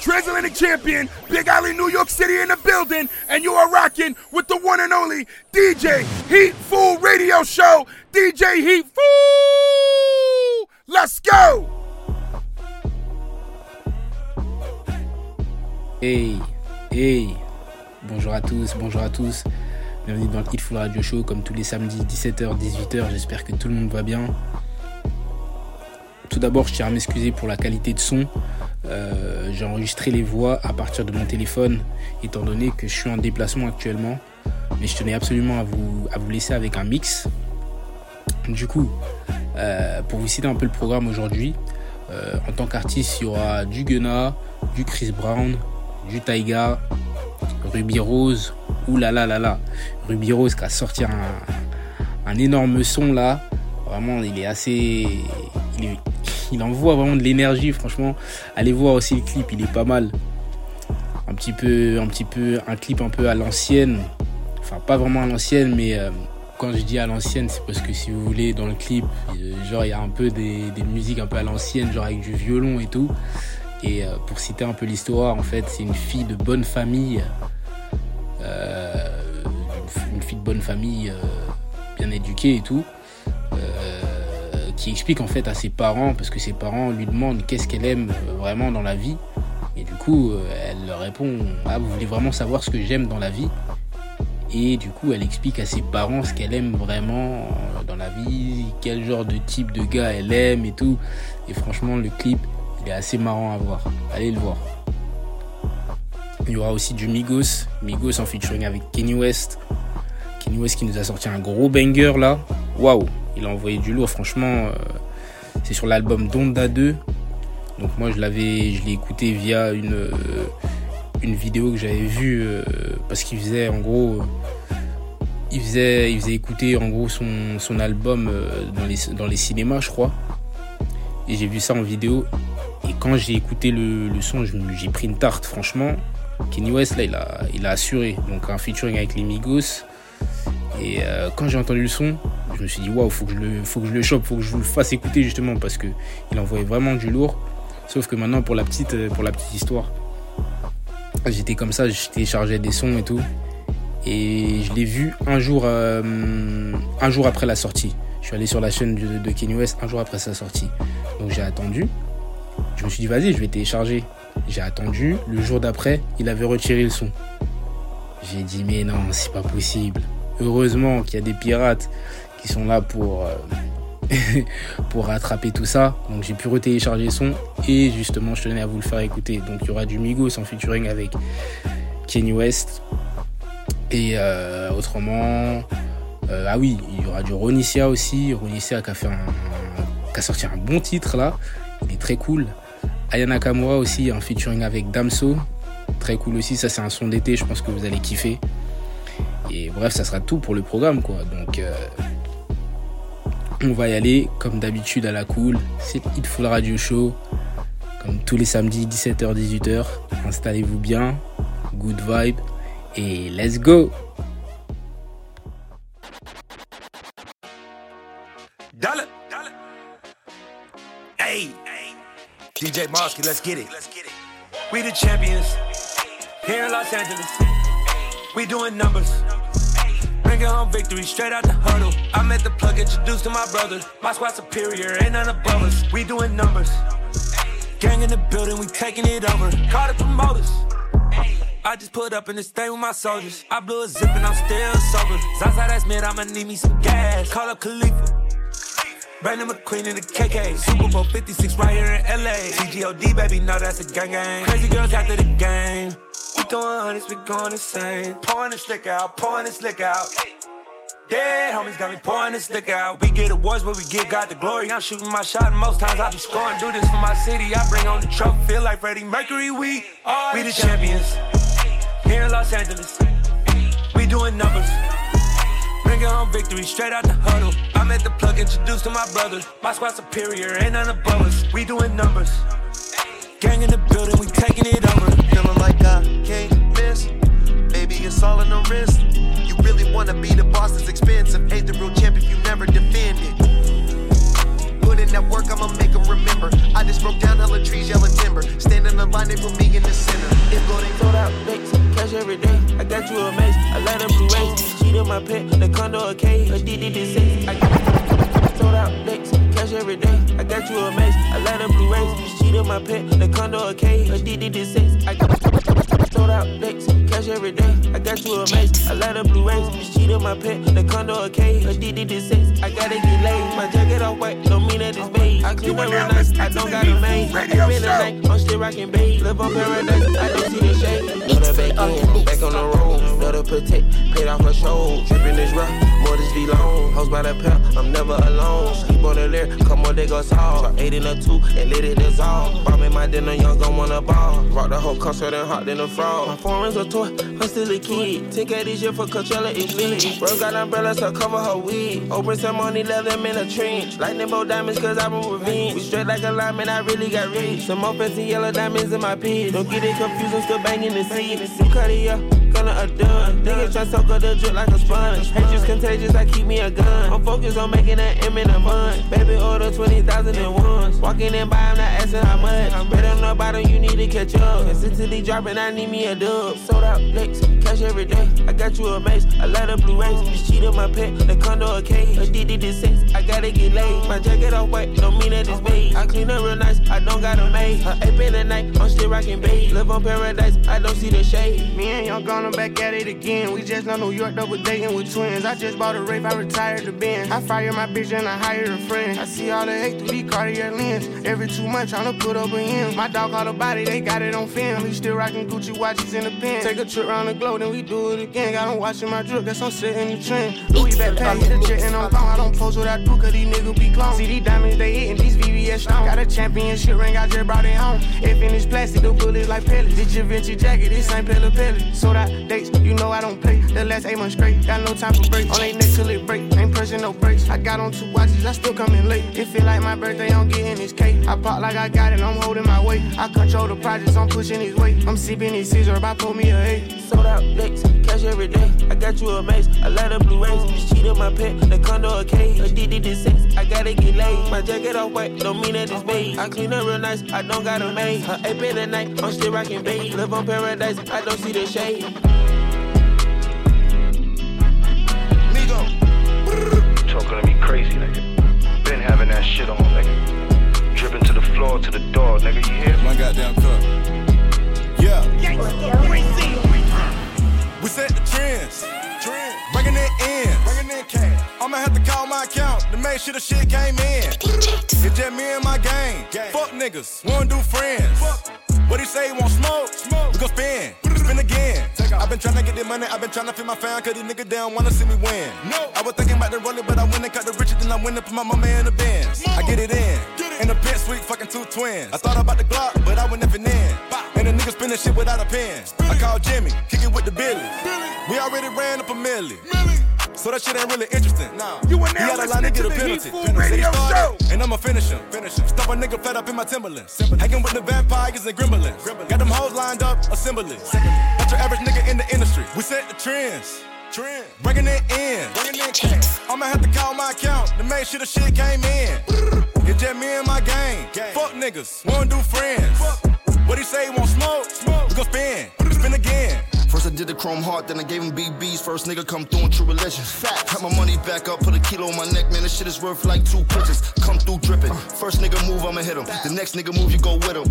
Transatlantic Champion, Big Alley, New York City in the building, and you are rocking with the one and only DJ Heat Fool Radio Show. DJ Heat Fool! Let's go! Hey, hey, bonjour à tous, bonjour à tous. Bienvenue dans le Hit Full Radio Show comme tous les samedis 17h, 18h. J'espère que tout le monde va bien. Tout d'abord, je tiens à m'excuser pour la qualité de son. Euh, J'ai enregistré les voix à partir de mon téléphone, étant donné que je suis en déplacement actuellement. Mais je tenais absolument à vous, à vous laisser avec un mix. Du coup, euh, pour vous citer un peu le programme aujourd'hui, euh, en tant qu'artiste, il y aura du Gunna, du Chris Brown, du Taiga, Ruby Rose, oulala là là là, Ruby Rose qui a sorti un, un énorme son là. Vraiment, il est assez. Il, envoie vraiment de l'énergie, franchement. Allez voir aussi le clip, il est pas mal. Un petit peu, un petit peu, un clip un peu à l'ancienne. Enfin, pas vraiment à l'ancienne, mais euh, quand je dis à l'ancienne, c'est parce que si vous voulez, dans le clip, euh, genre, il y a un peu des, des musiques un peu à l'ancienne, genre avec du violon et tout. Et euh, pour citer un peu l'histoire, en fait, c'est une fille de bonne famille. une, fille de bonne famille, bien éduquée et tout. Euh, qui explique en fait à ses parents, parce que ses parents lui demandent qu'est-ce qu'elle aime euh, vraiment dans la vie. Et du coup, euh, elle leur répond Ah, vous voulez vraiment savoir ce que j'aime dans la vie? Et du coup, elle explique à ses parents ce qu'elle aime vraiment dans la vie, quel genre de type de gars elle aime et tout. Et franchement, le clip, il est assez marrant à voir. Allez le voir. Il y aura aussi du Migos, Migos en featuring avec Kenny West. Kenny West qui nous a sorti un gros banger là. Waouh, il a envoyé du lourd, franchement. euh, c'est sur l'album Donda 2. Donc moi je l'avais, l'ai écouté via une, euh, une vidéo que j'avais vue euh, parce qu'il faisait en gros, il faisait, il faisait écouter en gros son, album dans, les, cinémas je crois. Et j'ai vu ça en vidéo. Et quand j'ai écouté le, son, j'ai pris une tarte franchement. Kenny West là il a, il a assuré. Donc un featuring avec les Migos. Et quand j'ai entendu le son, je me suis dit waouh, faut que je le, faut que je le chope, faut que je vous le fasse écouter justement parce que il envoyait vraiment du lourd. Sauf que maintenant pour la petite, euh, pour la petite histoire, j'étais comme ça, je téléchargeais des sons et tout, et je l'ai vu un jour, euh, un jour après la sortie. Je suis allé sur la chaîne de, de West un jour après sa sortie. Donc j'ai attendu. Je me suis dit vas-y, je vais télécharger. J'ai attendu. Le jour d'après, il avait retiré le son. J'ai dit mais non, c'est pas possible. Heureusement qu'il y a des pirates qui sont là pour, euh, pour rattraper tout ça. Donc j'ai pu retélécharger le son et justement je tenais à vous le faire écouter. Donc il y aura du Migos en featuring avec Kanye West. Et euh, autrement, euh, ah oui, il y aura du Ronicia aussi. Ronicia qui a, fait un, qui a sorti un bon titre là. Il est très cool. Ayana Kamura aussi en featuring avec Damso. Très cool aussi, ça c'est un son d'été, je pense que vous allez kiffer. Et bref, ça sera tout pour le programme quoi. Donc on va y aller comme d'habitude à la cool. C'est Hitful Radio Show. Comme tous les samedis 17h-18h. Installez-vous bien. Good vibe. Et let's go Dollar. Hey. DJ Mosky, let's get it. We the champions. Here in Los Angeles. We doing numbers. Bringing home victory straight out the huddle. I met the plug introduced to my brothers. My squad superior, ain't none above us. We doing numbers. Gang in the building, we taking it over. Call the promoters. I just put up in this thing with my soldiers. I blew a zip and I'm still sober. Zaza, that's mid, I'ma need me some gas. Call up Khalifa. Brandon McQueen in the KK. Super Bowl 56 right here in LA. TGOD, baby, know that's a gang gang. Crazy girls after the game. Throwing hundreds, we going insane. Pouring this lick out, pouring this lick out. Dead homies got me pouring this lick out. We get awards, but we get God the glory. I'm shooting my shot, and most times I be scoring. Do this for my city. I bring on the trophy, feel like Freddie Mercury. We are we the champions here in Los Angeles. We doing numbers. Bring Bringing home victory straight out the huddle. I'm at the plug, introduced to my brothers. My squad superior, ain't none above us. We doing numbers. Gang in the building, we taking it over. Like I can't miss. Baby, it's all in the wrist. You really wanna be the boss, it's expensive. Ain't the real champ if you never defend it. Put in that work, I'ma make them remember. I just broke down hella trees, yellow timber. Stand in the line, they put me in the center. Go, they sold out bakes, cash every day. I got you a mace, I let her blue race. Cheat on my pet, the condo a K, a DD to six. I got sold out bakes, cash every day. I got you a mace, I let her blue race. Cheat on my pet, the condo a K, a DD to six. I got sold out bakes, cash every day. I got you a mace, I let her blue race. Cheat on my pet, the condo a K, a DD to six. I gotta get laid, my jacket off white, don't mean that it's beige. I clean up real nice, I don't got a maid. I spend the night, I'm still rocking beige. Live on paradise, I don't see the shade. Back in, back on the road. Let her protect, paid off her show. Tripping this rough, more this V long. Hoes by the pair, I'm never alone. Sleep on the lyric, come on, they go soft. Eight in a two, and let it dissolve. Bombing my dinner, young gon' wanna ball. Rock the whole concert and hot than a frog. My foreign's a toy, I'm still a kid. 10K this year for Coachella, it's lit. Bro got umbrellas to cover her weed. Open some money, let them in a trench. Lightning bolt diamonds, cause I'm a revenge. We straight like a lineman, I really got rich. Some more fancy yellow diamonds in my piece. Don't get it confused, I'm still banging the seat. New Cartier, gonna a done. Niggas try soak up the drip like a sponge. Hate Hatred's contagious, I keep me a gun. I'm focused on making that M in a month. Baby, order 20,000 at once. Walking in by, I'm not asking how much. I'm better on the bottom, you need to catch up. Consistently dropping, I need me a dub. Sold out licks, cash every day. I got you a a lot of blue rays. Just cheat on my pet, the condo a cage. A DD to sex, I gotta get laid. My jacket off white, don't mean that it's beige. I clean up real nice, I don't got a maid. Her ape in the night, I'm still rocking beige. Live on paradise, I don't see the shade. Me and Gonna back at it again. We just left New York double dating with twins. I just bought a rave, I retired the Benz. I fire my bitch and I hire a friend. I see all the hate through these Cartier lens. Every two months, tryna put up a end. My dog called a body, they got it on film. He still rocking Gucci watches in the pen. Take a trip around the globe, then we do it again. Got him watching my drip, that's on setting the trend. Louis backpack, hit the jet and I'm gone. I don't post what I do, cause these niggas be clones. See these diamonds, they hitting these VVS stones. Got a championship ring, I just brought it home. If in this plastic, the bullets like pellets. This Givenchy jacket, this ain't Pella Pellet. Sold out dates, you know I don't play. The last eight months straight, got no time for breaks. On they neck till it break, ain't pressing no brakes. I got on two watches, I still coming late. It feel like my birthday, I'm getting this cake. I pop like I got it, I'm holding my weight. I control the projects, I'm pushing his weight. I'm sipping his scissor, about pull me a eight. Sold out licks, cash every day. I got you a mace, a lot of blue rays. Just cheat on my pet, the condo a cage. A DD to sex, I gotta get laid. My jacket off white, don't mean that it's beige. I clean up real nice, I don't got a maid. Her ape in the night, I'm still rocking beige. Live on paradise, I don't see the shade. Talking to me crazy, nigga. Been having that shit on, nigga. Dripping to the floor, to the door, nigga. You hear? My goddamn cup. Yeah. We set the trends. Trend. Bringing it in. Bringing in cash. I'ma have to call my account to make sure the shit came in. It's just me and my gang. Fuck niggas. Wanna do friends. What he say? He want smoke? Smoke. We gon' spin. Spin again. I've been tryna get the money. I've been tryna feed my fam. Cause these niggas down wanna see me win. No. I was thinking about the rolling, but I went and cut the riches. Then I went and put my mama in the bins. I get it in. get it. In the pit suite, fucking two twins. I thought about the Glock, but I went never in. And the nigga spinning shit without a pen. I called Jimmy, kicking with the Billy. We already ran up a milli. So that shit ain't really interesting. Nah. You are now had a line to listening get to the penalty. Heat Food Radio Show. And I'ma finish him. Finish him. Stop a nigga flat up in my Timberlands. Hanging with the vampires and gremlins. Got them hoes lined up, assembly. Not your average nigga in the industry. We set the trends. Trend. Bringing it in. Bringing in. I'ma have to call my account to make sure the shit came in. It's just me and my gang. Fuck niggas. Wanna do friends. What he say? He want smoke? Smoke. We gon' spin. Spin again. First I did the chrome heart, then I gave him BBs. First nigga come through in true religion. Fat, got my money back up, put a kilo on my neck, man. This shit is worth like two pitches. Come through dripping. First nigga move, I'ma hit him. The next nigga move, you go with him.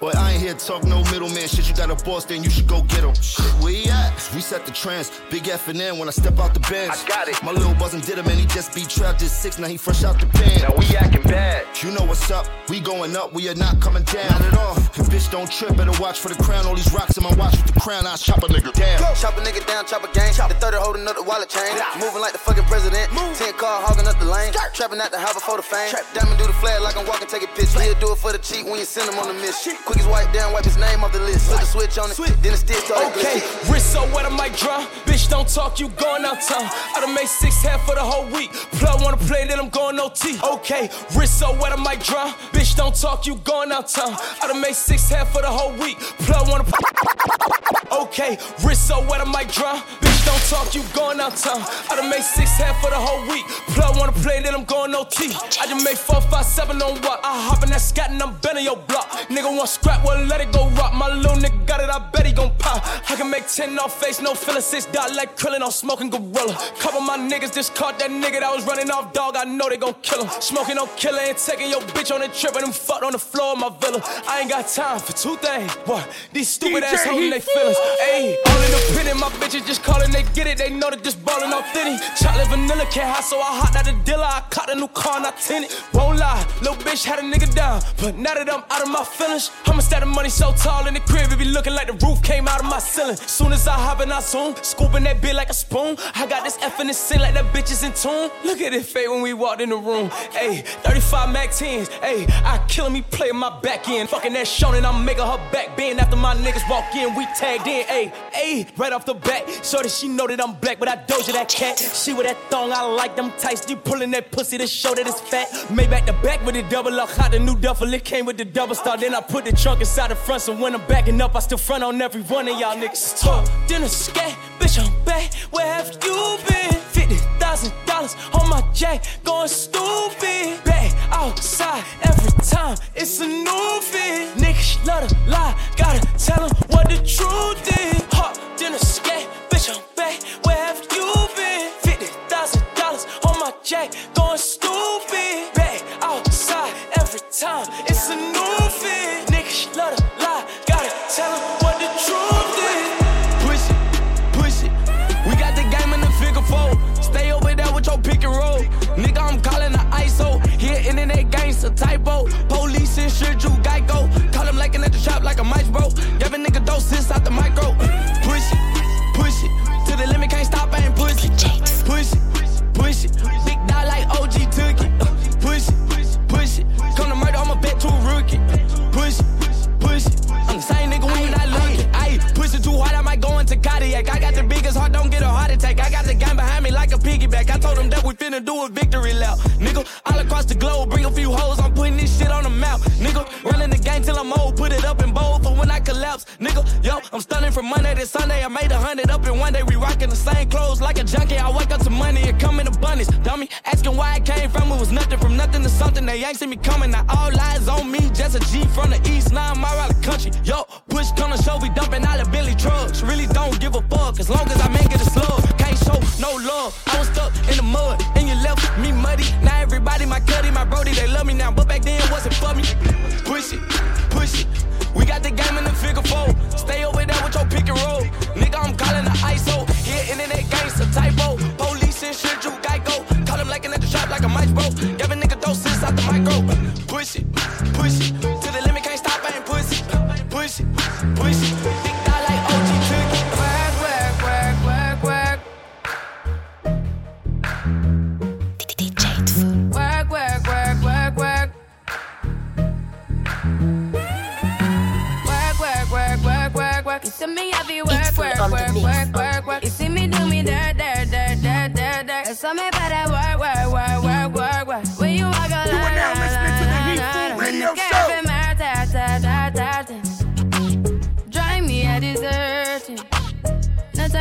Boy, I ain't here to talk no middleman shit. You got a boss, then you should go get him. Shit, where he at? We set the trends. Big F and N when I step out the bench. I got it. My little buzzin' did him, and he just be trapped at six. Now he fresh out the pen. Now we acting bad. You know what's up, we going up, we are not coming down. Not at all. If bitch, don't trip, better watch for the crown. All these rocks in my watch with the crown, I chop a nigga. Damn. Chop a nigga down, chop a gang. The 30 holding up the wallet chain. Moving like the fucking president. Move. 10 car hogging up the lane. Trapping out the house before the fame. Trap. Diamond do the flag like I'm walking, take a piss. He'll do it for the cheap when you send him on the miss. Quick as wipe down, wipe his name off the list. Put the switch on it, then it still started Okay, wrist so wet I might drown. Bitch, don't talk, you going out town. I done made six half for the whole week. Plug wanna play, then I'm going OT. Okay, wrist so wet I might drown. Bitch, don't talk, you going out town. I done made six half for the whole week. Plug wanna. Okay, wrist so wet I might drown. Don't talk, you going out town. I done made six half for the whole week. Plug wanna play, then I'm going OT. I just made four, five, seven on what? I hop in that scat and I'm bending your block. Nigga want scrap, well let it go rock. My little nigga got it, I bet he gon' pop. I can make ten off face, no feeling six dot like krillin' on smoking gorilla. Couple my niggas just caught that nigga that was running off dog. I know they gon' kill him. Smoking on killer and taking your bitch on a trip and them fucked on the floor of my villa. I ain't got time for two things. What? These stupid ass holding they feelings. Ayy, all in the pit and my bitches just calling, they get it. They know that just ballin' thinny. Chocolate vanilla can't hide, so I hot out the dealer. I caught a new car, and not tinted. Won't lie, little bitch had a nigga down. But now that I'm out of my feelings, I'ma stack the money so tall in the crib, it be looking like the roof came out of my ceiling. Soon as I hop in, I zoom, scooping that bit like a spoon. I got this F in the sin like that bitch is in tune. Look at it fade when we walked in the room. Ayy, 35 Mac 10s. Ayy, I killing me playing my back end. Fucking that Shonen, I'm making her back bend after my niggas walk in. We tagged in. Ayy, ayy, right off the bat. So that she know that I'm black, but I doja that cat. She with that thong, I like them tights. You pulling that pussy to show that it's fat. Made back the back with the double up. Hot the new duffel, it came with the double star. Then I put the trunk inside the front, so when I'm backing up, I still front on every one of y'all niggas. Talk, a scat, bitch, I'm back. Where have you been? Fifty thousand dollars on my jack, going stupid. Back outside every time, it's a new fit. Niggas love to lie, gotta tell 'em what the truth is.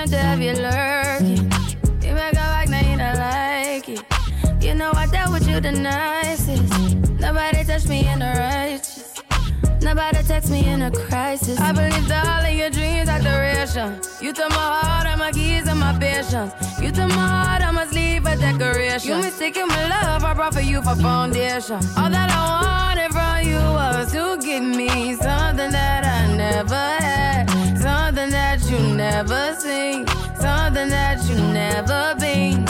Time to have you lurking. You make a back, now you don't like it. You know I dealt with you the nicest. Nobody touched me in the righteous. Nobody text me in a crisis. I believed all of your dreams are duration. You took my heart and my keys and my patience. You took my heart, I must leave a decoration. You mistaken my love, I brought for you for foundation. All that I wanted from you was to give me something that I never had, something that you never seen, something that you never been.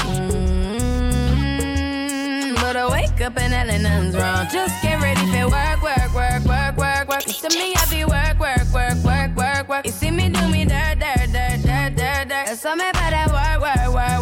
Mm, But I wake up and hell nothing's wrong. Just get ready for work, work, work, work, work, work. See me, I be work, work, work, work, work, work. You see me do me dirt, dirt, dirt, dirt, That's something about that work, work, work,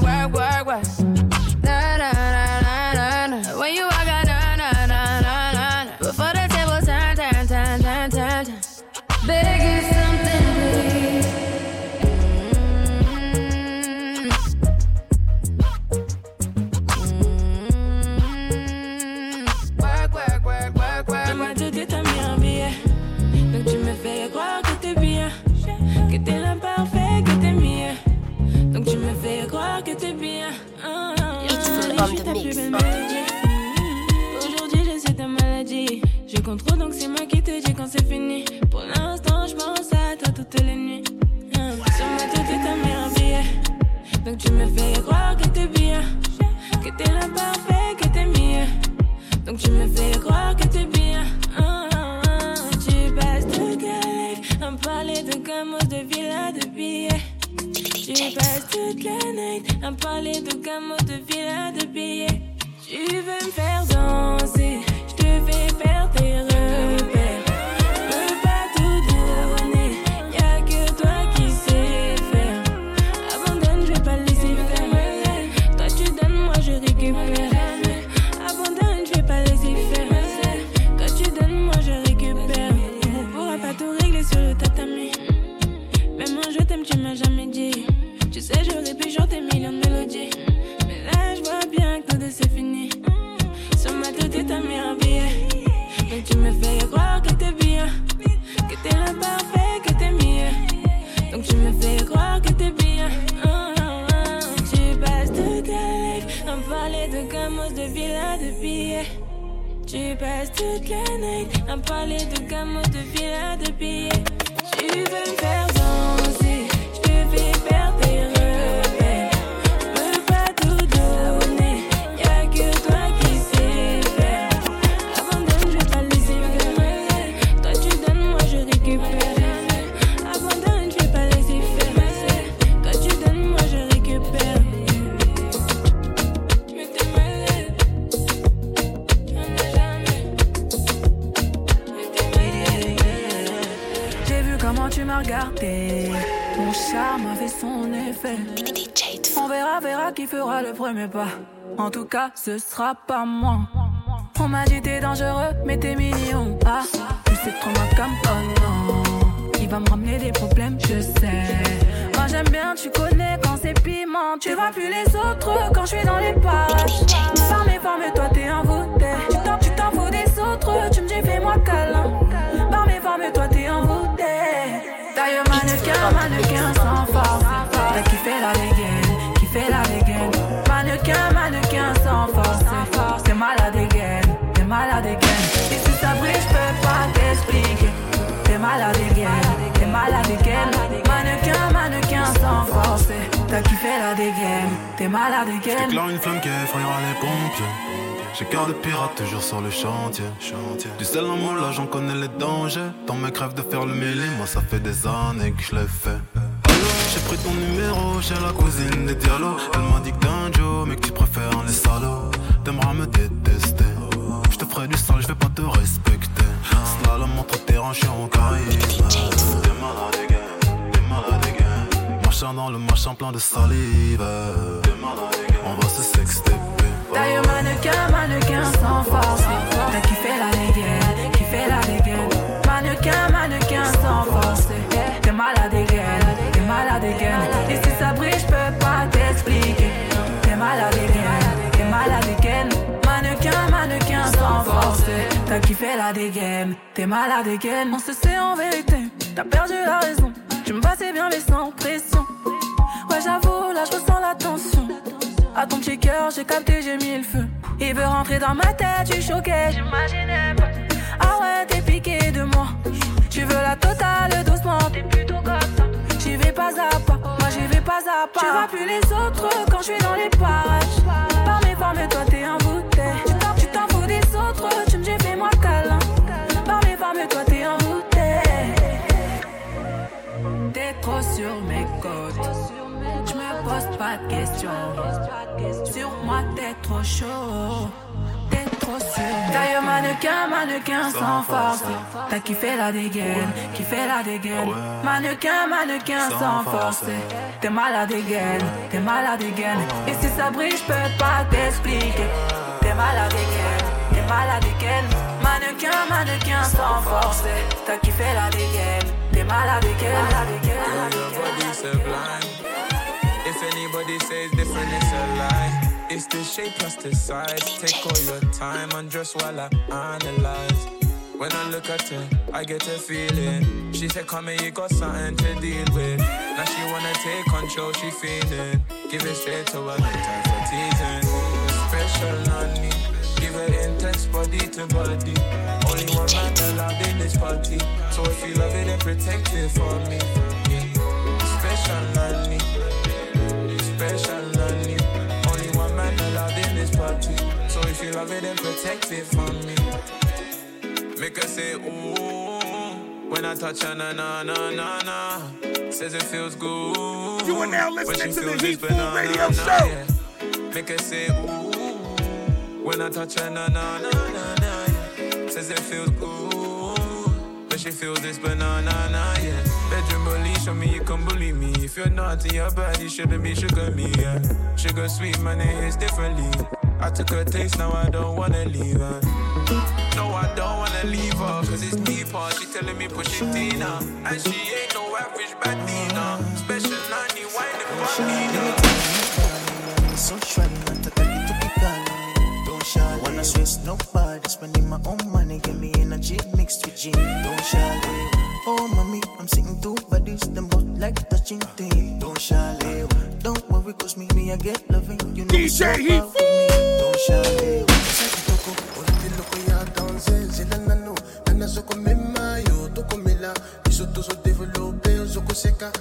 Aujourd'hui je sais ta maladie. Je contrôle donc c'est moi qui te dis quand c'est fini. Pour l'instant je pense à toi toutes les nuits. Ah, Sur ma tête t'as mis un billet. Donc tu me fais croire que t'es bien. Que t'es l'imparfait, que t'es mieux. Donc tu me fais croire que t'es bien. Ah. Tu passes la life à parler de gamos, de villas, de billets. Tu passes toute la night à parler de gamos, de villas, Ce sera pas moi. On m'a dit t'es dangereux, mais t'es mignon. Ah, tu sais trop ma comme oh non. Il va me ramener des problèmes, je sais. Moi j'aime bien, tu connais quand c'est piment. Tu vois plus les autres quand je suis dans les parages. Par mes formes, toi t'es envoûté. Tu t'en, tu t'en fous des autres, tu me dis fais-moi câlin. Par mes formes, toi t'es envoûté. D'ailleurs, mannequin, mannequin sans force. T'as kiffé la dégaine, kiffé la dégaine. Mannequin, mannequin sans force. T'es malade again, t'es malade again. Et si ça brille, je peux pas t'expliquer. T'es malade again, t'es malade again. Mannequin, mannequin sans force. T'as kiffé la dégaine, t'es malade again. J'éclaire une flamme qui effrayera les pompiers. J'ai cœur de pirate toujours sur le chantier. Du sel en moi là j'en connais les dangers. Dans mes crèves de faire le mêlé, moi ça fait des années que je l'ai fait. J'ai pris ton numéro chez la cousine des dialogues. Elle m'a dit que t'es un Joe, mais que tu préfères les salauds. T'aimeras me détester. Je te ferai du sale, je vais pas te respecter. Slalom entre terrain, je suis en Caraïbes. T'es malade, again. T'es malade, again. Machin dans le machin plein de salive. T'es malade, again. On va se sexter. D'ailleurs, mannequin, mannequin sans force. T'as kiffé la dégaine, t'es malade again. On se sait en vérité, t'as perdu la raison. Tu me passais bien, mais sans pression. Ouais, j'avoue, là, je ressens la tension. À ton petit cœur, j'ai capté, j'ai mis le feu. Il veut rentrer dans ma tête, tu choquais, j'imaginais pas. Ah ouais, t'es piqué de moi. Tu veux la totale doucement, t'es plutôt comme ça. J'y vais pas à pas, moi j'y vais pas à pas. Tu vois plus les autres quand je suis dans les parages. Par mes formes, toi t'es envoûté. Sur mes côtes. Je me pose pas de questions. Sur moi, t'es trop chaud. T'es trop sûr. Taille mannequin, mannequin sans force. T'as kiffé la dégaine, kiffé la dégaine. Mannequin, mannequin sans force. T'es malade dégaine, t'es malade dégaine. Et si ça brille, je peux pas t'expliquer. T'es malade dégaine, t'es malade dégaine. Mannequin, mannequin sans force. T'as kiffé la dégaine, t'es malade dégaine. If anybody says different, it's a lie. It's the shape plus the size. Take all your time and just while I analyze. When I look at her, I get a feeling. She said, Come here, you got something to deal with. Now she wanna take control, she feeling. Give it straight to her, no time for teasing. Special honey, give her intense body to body. Only one man allowed in this party. So if you love it, then protect it for me. Yeah. Special honey, special honey. Only one man allowed in this party. So if you love it, then protect it for me. Make her say ooh when I touch her, na na na na na. Says it feels good. You are now listening to the Heat Food Radio Show. yeah. Make her say ooh when I touch her, na na na na na. Yeah. Says it feels good when she feels this banana, na yeah. Bedroom bully, show me you can bully me. If you're naughty, your body shouldn't be sugar me, yeah. Sugar sweet, man, it is differently. I took a taste, now I don't wanna leave her. No, I don't wanna leave her, cause it's deeper. She telling me push it Tina. And she ain't no average badina. Special 90, wine and So shawty, shy, stress nobody Spending my own money, give me energy mixed with gin. Don't shy, oh mommy, I'm sitting two bodies Them both like touching things. Don't shy, don't worry cause me, me I get loving. You know DJ Heat. Don't shy, Nana soko mema yo toko mela. Iso to develope soko seka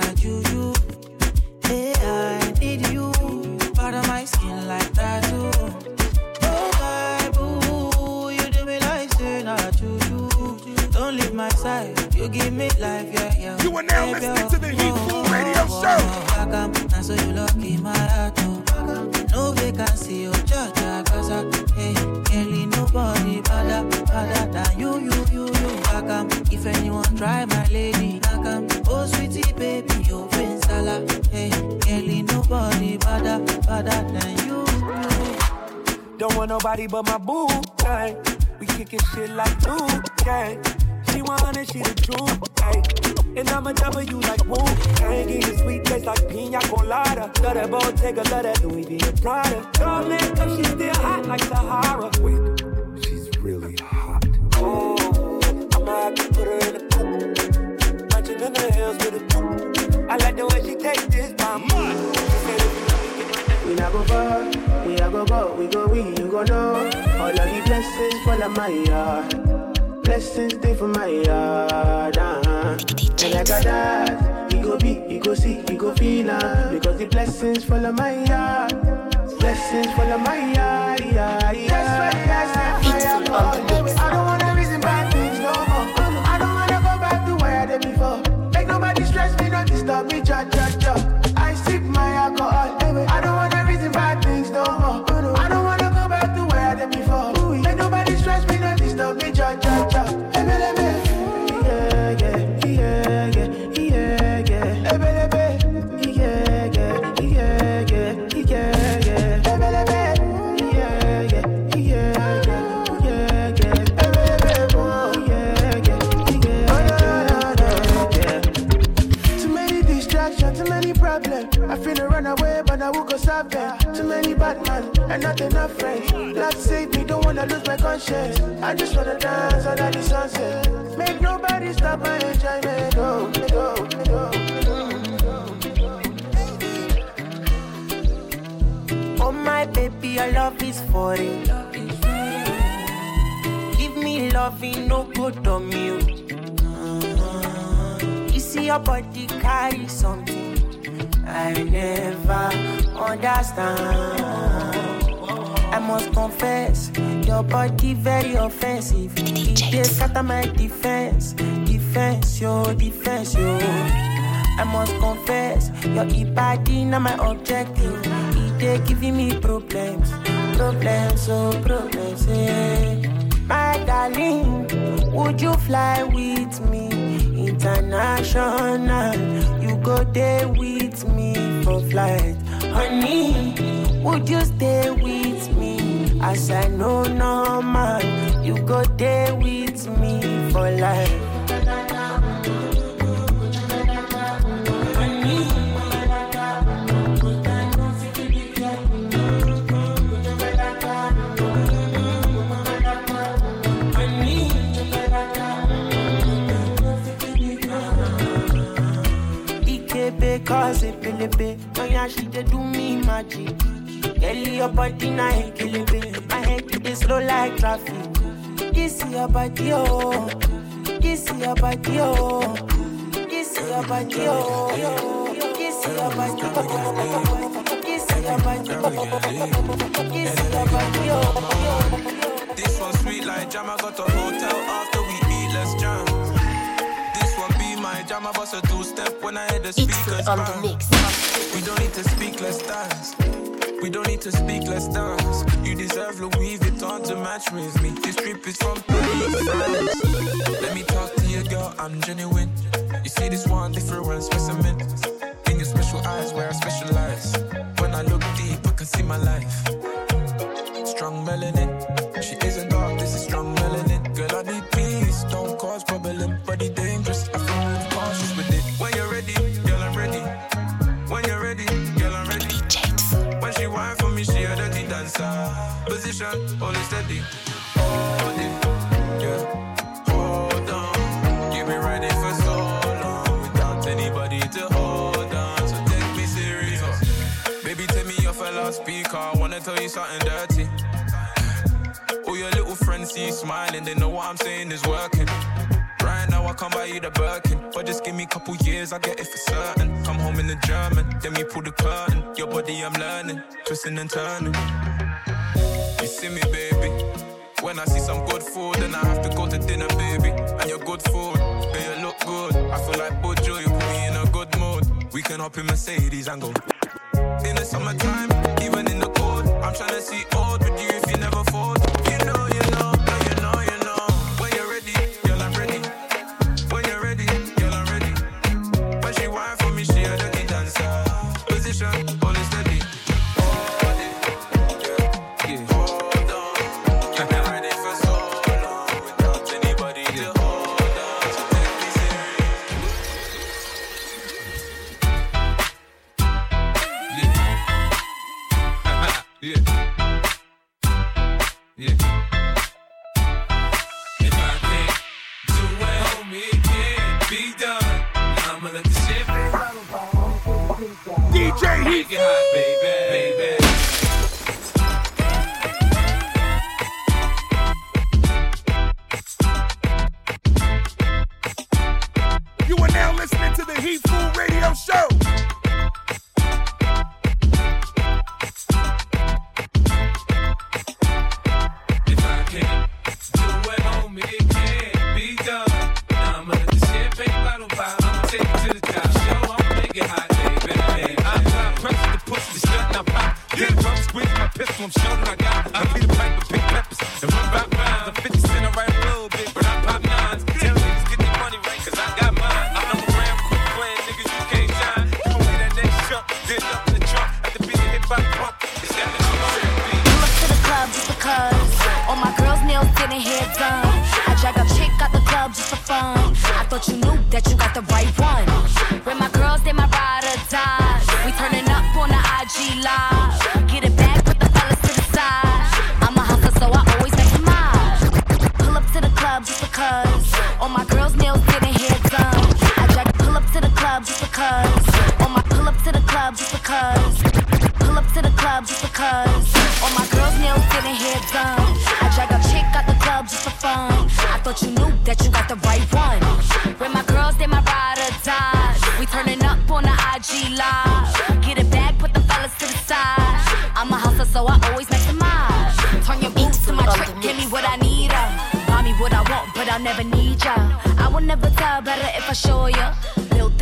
na juju. Hey, I need you, part of my skin like tattoo. Oh my boo, you do me like say na juju. Don't leave my side, you give me life, yeah, yeah. You are now Baby, listening to the oh, Heat Food oh, Radio oh, Show. Welcome, now so you lucky marathon. No vacancy, oh, Georgia, cause I, hey, Kelly, nobody better, better than you, you, you, you. Welcome, if anyone try my lady, welcome, oh, sweetie, baby, you been sala, hey, Kelly, nobody better, better than you, you. Don't want nobody but my boo, gang. We kicking shit like two, gang. She want it, she the truth, ayy. And I'm a W like woo. Give you sweet taste like pina colada. Love that Bottega, love that Louis V and Prada. Darling, cause she's still hot like Sahara. Wait, she's really hot. Oh, I'ma have to put her in a coupe. Punching in the hills with a coupe. I like the way she takes this by mud. We not go far, we not go go, we go we, you go know. All of the blessings fall on my yard blessings stay for my yard. Uh-huh. And like that, you go be, you go see, he go feel uh, Because the blessings follow my yard. Blessings follow my yard. Yeah, yeah. That's right, that's right. I don't want and not enough friends. Lord save me, don't wanna lose my conscience. I just wanna dance under the sunset. Make nobody stop my enjoyment. Oh, oh, oh, oh my baby, your love is foreign. Give me loving, no good on you. You see your body carry something I never understand. I must confess, your body very offensive. It is scatter my defense, defense, yo, defense, yo. I must confess, your body not my objective. It is giving me problems, problems, oh problems, yeah. My darling, would you fly with me international? You go there with me for flight, honey. Would you stay with me? As I know no man, you go there with me for life. She do me magic. Your body na My head slow like traffic. This is your body, oh. This is your body, oh. This is your body, oh. This is your body, oh. This is your body, oh. This is your body, oh. This one sweet like jam, I got a hotel my I bust a two-step when I hit the speakers on the mix. We don't need to speak, let's dance we don't need to speak, let's dance. You deserve Louis Vuitton to match with me. This trip is from Paris, France. Let me talk to you, girl, I'm genuine. You see this one different specimen. In your special eyes where I specialize. When I look deep, I can see my life. Strong melanin. She isn't Position, hold it steady. Hold it, yeah. Hold on. You've been riding for so long without anybody to hold on. So take me serious. Baby, take me off a loudspeaker. Wanna tell you something dirty. All your little friends see you smiling, they know what I'm saying is working. Right now I can't buy you the Birkin, but just give me a couple years, I get it for certain. Come home in the German, then we pull the curtain. Your body I'm learning, twisting and turning. See me, baby. When I see some good food, then I have to go to dinner, baby. And you're good food, girl, you look good. I feel like Bojo, you put me in a good mood. We can hop in Mercedes and go. In the summertime, even in the cold, I'm trying to see old with you if you never fold.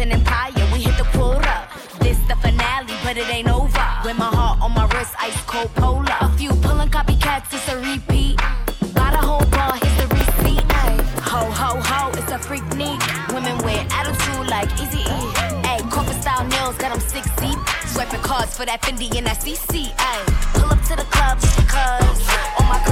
An empire, we hit the quota. This the finale, but it ain't over. With my heart on my wrist, ice cold polar. A few pulling copycats, it's a repeat. Got a whole bar, here's the receipt. Ay. Ho, ho, ho, it's a freak need. Women wear attitude like Easy E. Ay, corporate style nails, got them six deep. Swiping cards for that Fendi and that CC. Ay, pull up to the club because. My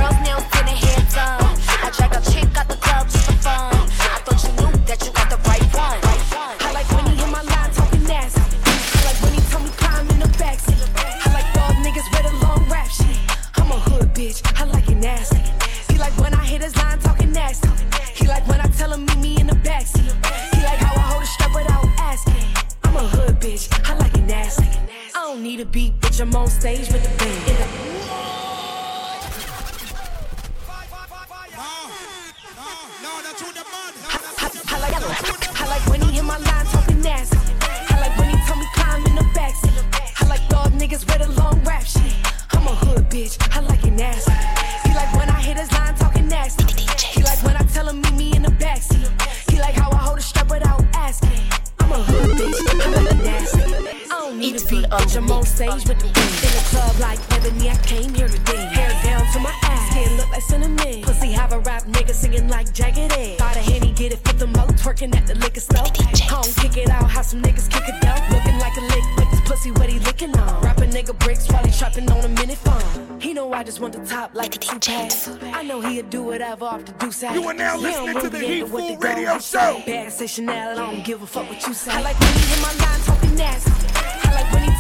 I know he'll do whatever off the do side. You are now listening to the Heat into what Food Radio. Show. Bag say Chanel, I don't give a fuck what you say. I like when he hit my line talking nasty. I like when he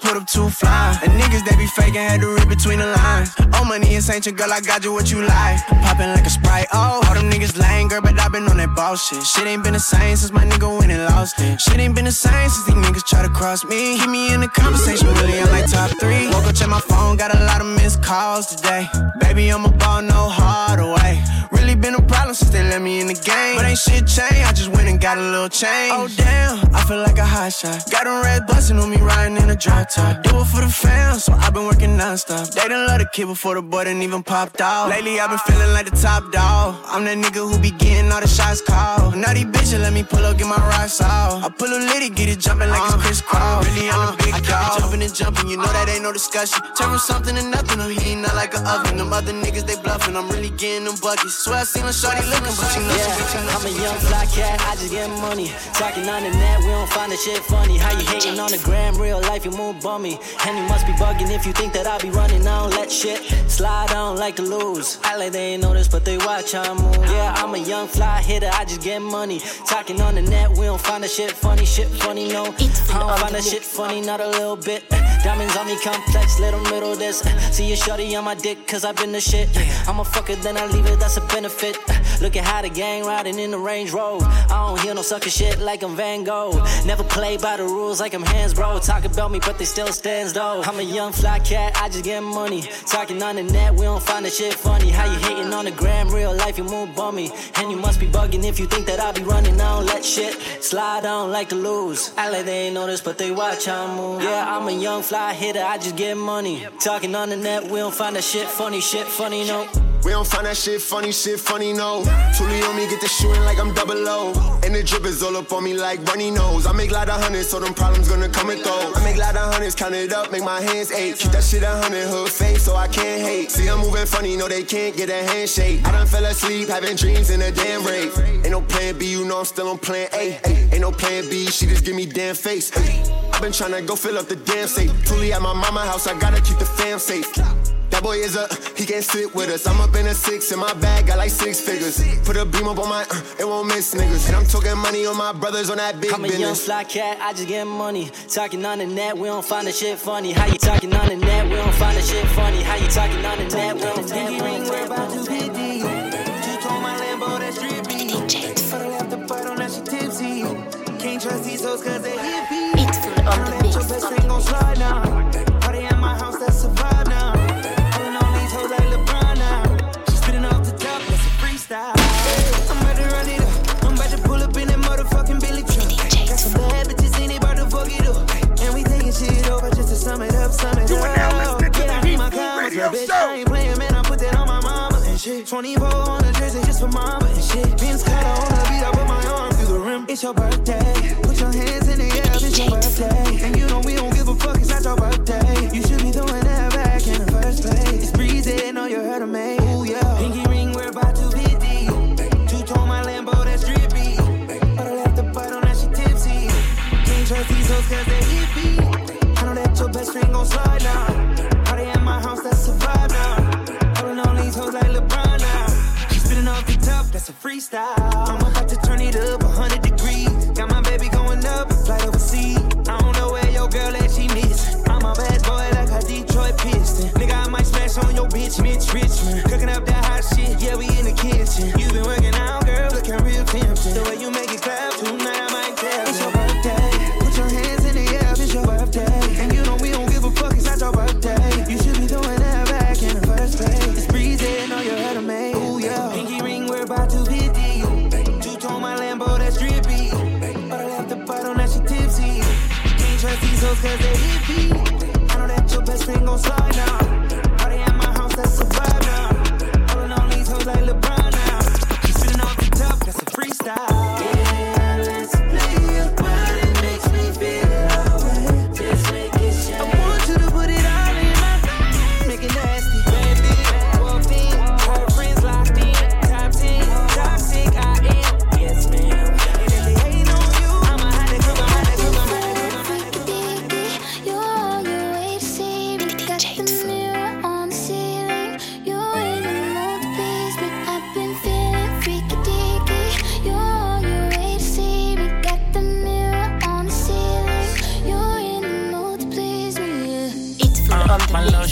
put up too fly. And niggas they be faking, had to read between the lines. Oh money is ancient, girl, I got you what you like. Popping like a sprite, oh, all them niggas lame, girl, but I been on that bullshit. Shit ain't been the same since my nigga went and lost it. Shit ain't been the same since these niggas try to cross me. Keep me in the conversation, really, I'm like top three. Woke up, check my phone, got a lot of missed calls today. Baby, I'm a ball, no hard away. Really been a problem since they let me in the game. But ain't shit changed, I just went and got a little change. Oh damn, I feel like a hot shot. Got them red bustin' on me riding in a drop top. Do it for the fans, so I've been working non-stop. They done love the kid before the boy done even popped out. Lately I've been feeling like the top dog. I'm that nigga who be getting all the shots called. Now these bitches let me pull up, get my rocks off. I pull a litty, get it jumping like it's uh, Kris Kross. Really I'm the uh, big dog. Jumping and jumping, you know that ain't no discussion. Turn from something to nothing, I'm heating up like an oven. Them other niggas they bluffing, I'm really getting them buckets. Swear I seen a shorty looking, but she knows Yeah, I'm a young fly cat, I just get money. Talking on the net, we don't find the shit funny. How you hating on the gram, real life, you move bummy. And you must be bugging if you think that I'll be running. I don't let shit slide on like to lose. I like they ain't notice, but they watch how I move. Yeah, I'm a young fly hitter, I just get money. Talking on the net, we don't find the shit funny. Shit funny, no. I don't find the shit funny, not a little bit. Diamonds on me complex, little middle this. See you shorty on my dick, cause I've been the shit. I'm a fucker, then I leave it, that's a benefit. Look at how the gang riding in the Range Rover. I don't hear no sucker shit like I'm Van Gogh. Never play by the rules like I'm hands, bro. Talk about me, but they still stands though. I'm a young fly cat, I just get money. Talking on the net, we don't find the shit funny. How you hating on the gram, real life, you move bummy. And you must be bugging if you think that I'll be running. I don't let shit slide on like to lose. I like they ain't notice, but they watch how I move. Yeah, I'm a young fly fly hitter, I just get money. Talking on the net, we don't find that shit funny, shit funny, no. We don't find that shit funny, shit funny, no. Tully on me, get the shooting like I'm double O. And the drip is all up on me like runny nose. I make lot of hundreds, so them problems gonna come and go. I make lot of hundreds, count it up, make my hands ache. Keep that shit a hundred hood face, so I can't hate. See, I'm moving funny, no, they can't get a handshake. I done fell asleep, having dreams in a damn rape. Ain't no plan B, you know I'm still on plan A. Ain't no plan B, she just give me damn face. I've been trying to go fill up the damn safe. Fully at my mama house, I gotta keep the fam safe. That boy is a, he can't sit with us. I'm up in a six in my bag, got like six figures. Put a beam up on my, uh, it won't miss niggas. And I'm talking money on my brothers on that big I'm a business. young fly cat, I just get money. Talking on the net, we don't find the shit funny. How you talking on the net, we don't find the shit funny. How you talking on the net, we don't find ring, we're about to hit D. She told my Lambo that's drippy. But I left the butt on that she tipsy. Can't trust these hoes cause they hippie. It's full on the mix. Best 24 on the jersey just for mama and shit. Vince Carter on the beat, I put my arm through the rim. It's your birthday. Put your hands in the air, it's your birthday. And you know we don't give a fuck, it's not your birthday. You should be throwing that back in the first place. It's breezy, know oh, you heard of me. Ooh, yeah. Pinky ring, we're about to hit D. Two tone my Lambo, that's drippy. But I left the butt on that she tipsy. Can't trust these hoes cause they hippie. I know that your best friend gon' slide now. That's a freestyle. I'm about to turn it up 100 degrees. Got my baby going up, flight overseas. I don't know where your girl at, she miss. I'm a bad boy like a Detroit Piston. Nigga, I might smash on your bitch, Mitch Richmond.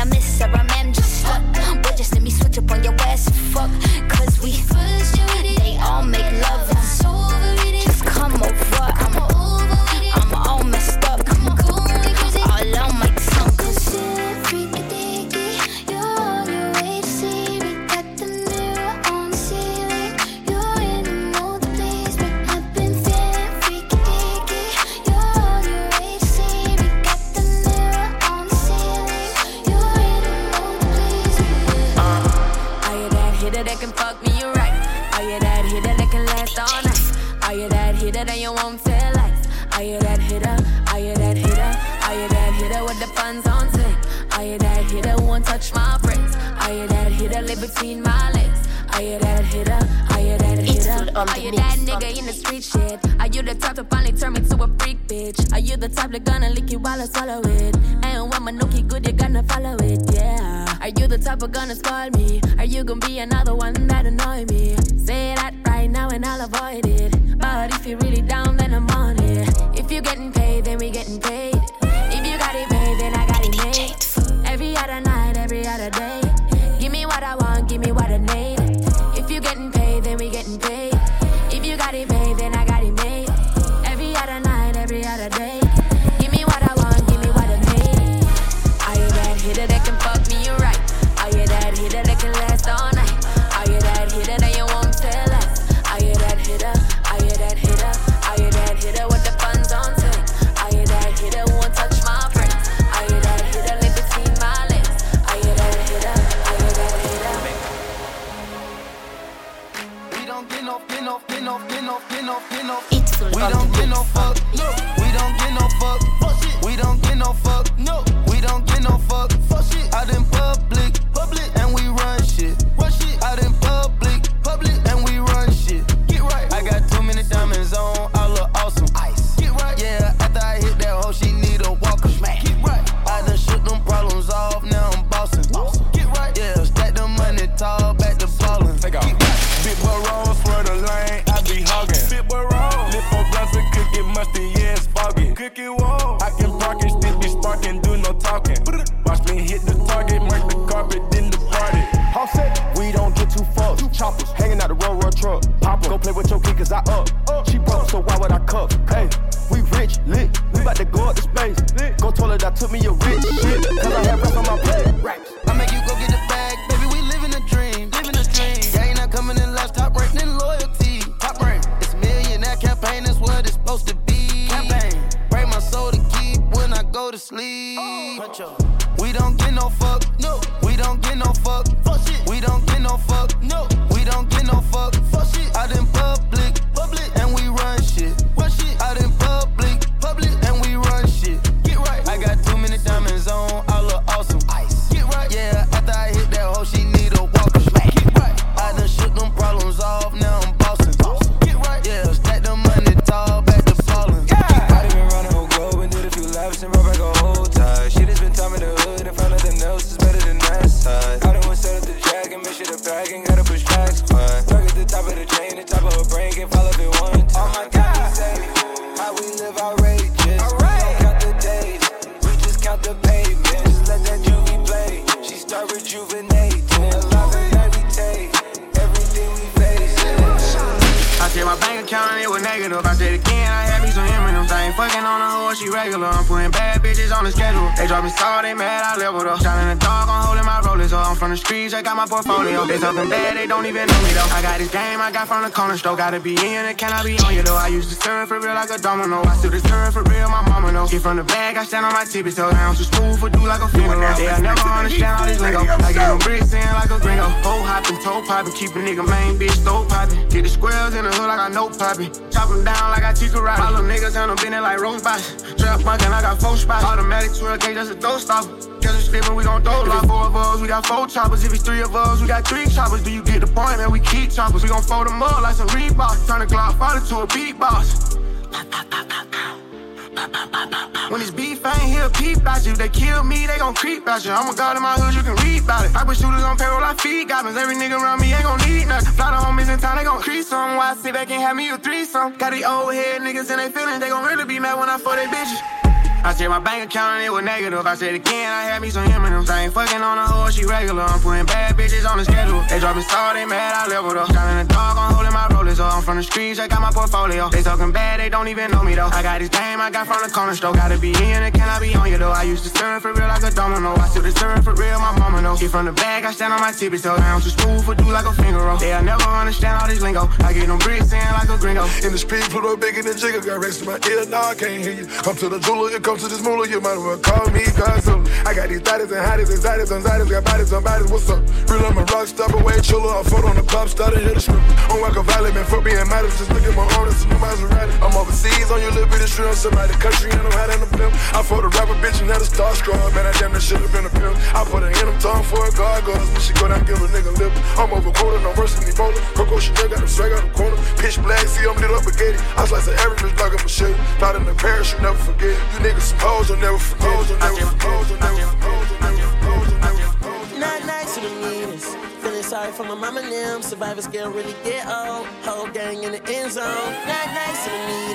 A miss or a Are you that hitter? Are you that hitter? Are you that hitter with the funds on tick? Are you that hitter won't touch my bricks? Are you that hitter live between my legs? Are you that hitter? Are you that hitter? Are you that nigga in the street shit? Are you the type to finally turn me to a freak bitch? Are you the type that gonna lick you while I swallow it? And when my nookie good, you gonna follow it, yeah. Are you the type of gonna spoil me? Are you gonna be another one that annoy me? Got from the corner store. Gotta be in it, can I be on you though? I used to serve for real like a domino. I still serve for real, my mama know. Get from the bag, I stand on my tippy toes. Down too smooth for do like a funeral. They'll never understand all this lingo. I get them bricks in like a gringo. Hoe hopping, toe popping, keep a nigga main bitch stove popping. Get the squares in the hood like I know popping. Chop them down like I teach karate. All them niggas and them bending like robots. Trap bunkin', I got four spots. Automatic 12 gauge, that's a throw stopper. Catch us slipping, we gon' throw lock. Four of us, we got four choppers. If it's three of us, we got three choppers. Do you get the point, man? We keep choppers. We gon' fold them up like some Reebok. Turn the Glock 40 to a beatbox. When it's beef, I ain't here peep out you. They kill me, they gon' creep out you. I'm a god in my hood, you can read about it. I put shooters on payroll, I feed goblins. Every nigga around me ain't gon' need nothing. Fly the homies in town, they gon' crease some. Why I sit back and have me a threesome? Got these old head niggas and they feelings, they gon' really be mad when I fuck they bitches. I said my bank account and it was negative. I said again, I had me some M&M's. I ain't fucking on a hoe, she regular. I'm putting bad bitches on the schedule. They dropping star, they mad, I leveled up. Shot in the dark, I'm holding my rollers up. I'm from the streets, I got my portfolio. They talking bad, they don't even know me though. I got this game, I got from the corner store. Gotta be in it, can I be on you though? I used to serve for real like a domino. I still serve for real, my mama know. Get from the bag, I stand on my tippy toes. Down too smooth for do like a finger roll. They'll never understand all this lingo. I get them bricks in like a gringo. In the street, put up bigger than Jigga. Got rest in my ear, nah, I can't hear you. Come to the jeweler, come to this moolah, you might as well call me Godzilla. I got these thotties and hotties, anxieties, anxieties, got bodies and bodies, what's up? Real, I'm a rock star, but way chiller. I fought on the club, started hit the strip. On Waka Valley, man, for being modest, just look at my own, it's a Maserati. I'm overseas on your little bit of shrimp, somebody country, and I'm hot in the blimp. I fought a rapper bitch and had a star scrub, man, I damn that should've been a pimp. I put her in them tongue for a gargoyle, when she go down, give a nigga lip. I'm over no worse than Ebola. Coco Chanel got him swag out the corner. Pitch black, see I'm lit up spaghetti. I slice the average bitch like a machete. Not in the you never forget. You niggas hoes, you'll never forget. Hoes, you'll never forget. Not nice to the. Sorry for my mama and them. Survivors can't really get old. Whole gang in the end zone. Not nice to the.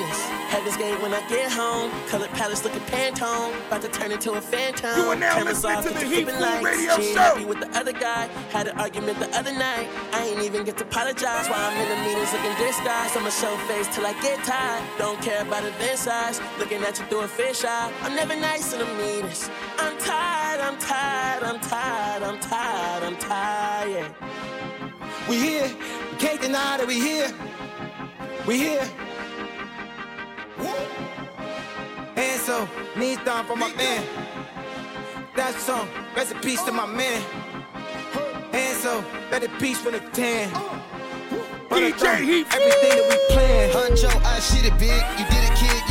Head this gate when I get home. Colored palace looking Pantone. About to turn into a phantom. You are now Cameras listening off, to the Heat Food. Radio she Show. with the other guy. Had an argument the other night. I ain't even get to apologize. While I'm in the meetings looking disguised. I'ma show face till I get tired. Don't care about event size. Looking at you through a fish eye. I'm never nice to the meanest. I'm tired, I'm tired, I'm tired, I'm tired, I'm tired. We here. We can't deny that we here. We here. And so, knees down for my man. That's song. Rest in peace to my man. And so, let it peace from the ten. DJ Heat Everything that we plan. Huncho, I shit it big. You did it, kid.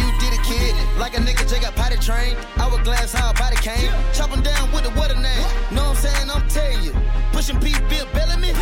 Like a nigga J got potty trained. Hourglass, how a body came. chop Chopping down with a what a name. Know what I'm saying? I'm telling you. Pushing P, Bill Bellamy.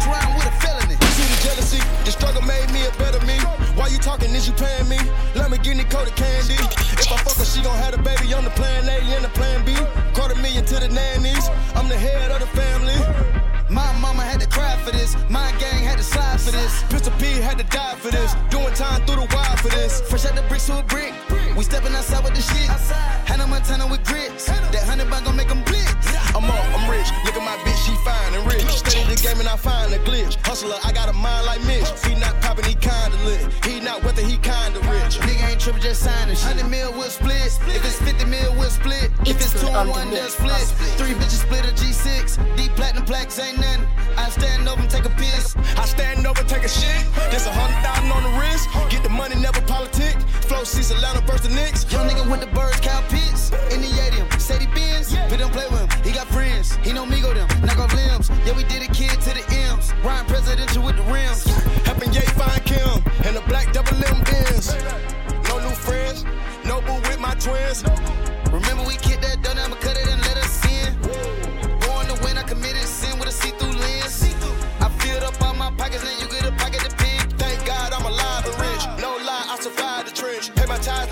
Trying with a felony. See the jealousy, the struggle made me a better me. Why you talking? Is you paying me? Lamborghini coated candy. If I fuck her, she gon' have the baby on the plan A and the plan B. Quarter million to the nannies. I'm the head of the family. My mama had to cry for this. My gang had to slide for this. Pistol P had to die for this. Doing time through the wire for this. Fresh out the bricks to a brick. We stepping outside with the shit. Hannah Montana with grits. That hundred bag gon' make them blitz. I'm up, I'm rich. Look at my bitch, she fine and rich. Study the game and I find a glitch. Hustler, I got a mind like Mitch. He not popping, he kinda lit. He not whether he kinda rich. Nigga ain't tripping, just signing shit. 100 mil, we'll split. If it's 50 mil, we'll split. If it's two on one, they'll split. Three bitches split a G6. Deep platinum plaques ain't nothing. I stand over and take a piss. I stand over, take a shit. There's a hundred thousand on the wrist. Get the money, never politic. Flow seats Atlanta versus the Knicks. Young nigga with the birds, cow pits. In the Yadium, said he bins. We don't play with him. He got friends. He know me go them. Knock off limbs. Yeah, we did a kid to the M's. Ryan presidential with the rims. Helping Ye find Kim. And the black double M ends. No new friends. No boo with my twins.